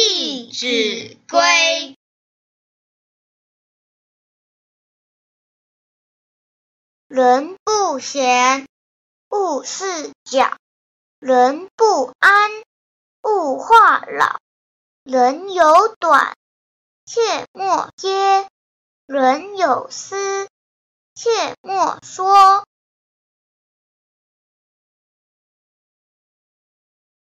弟子规》。人不闲，勿事搅；人不安，勿话老。人有短，切莫揭；人有私，切莫说。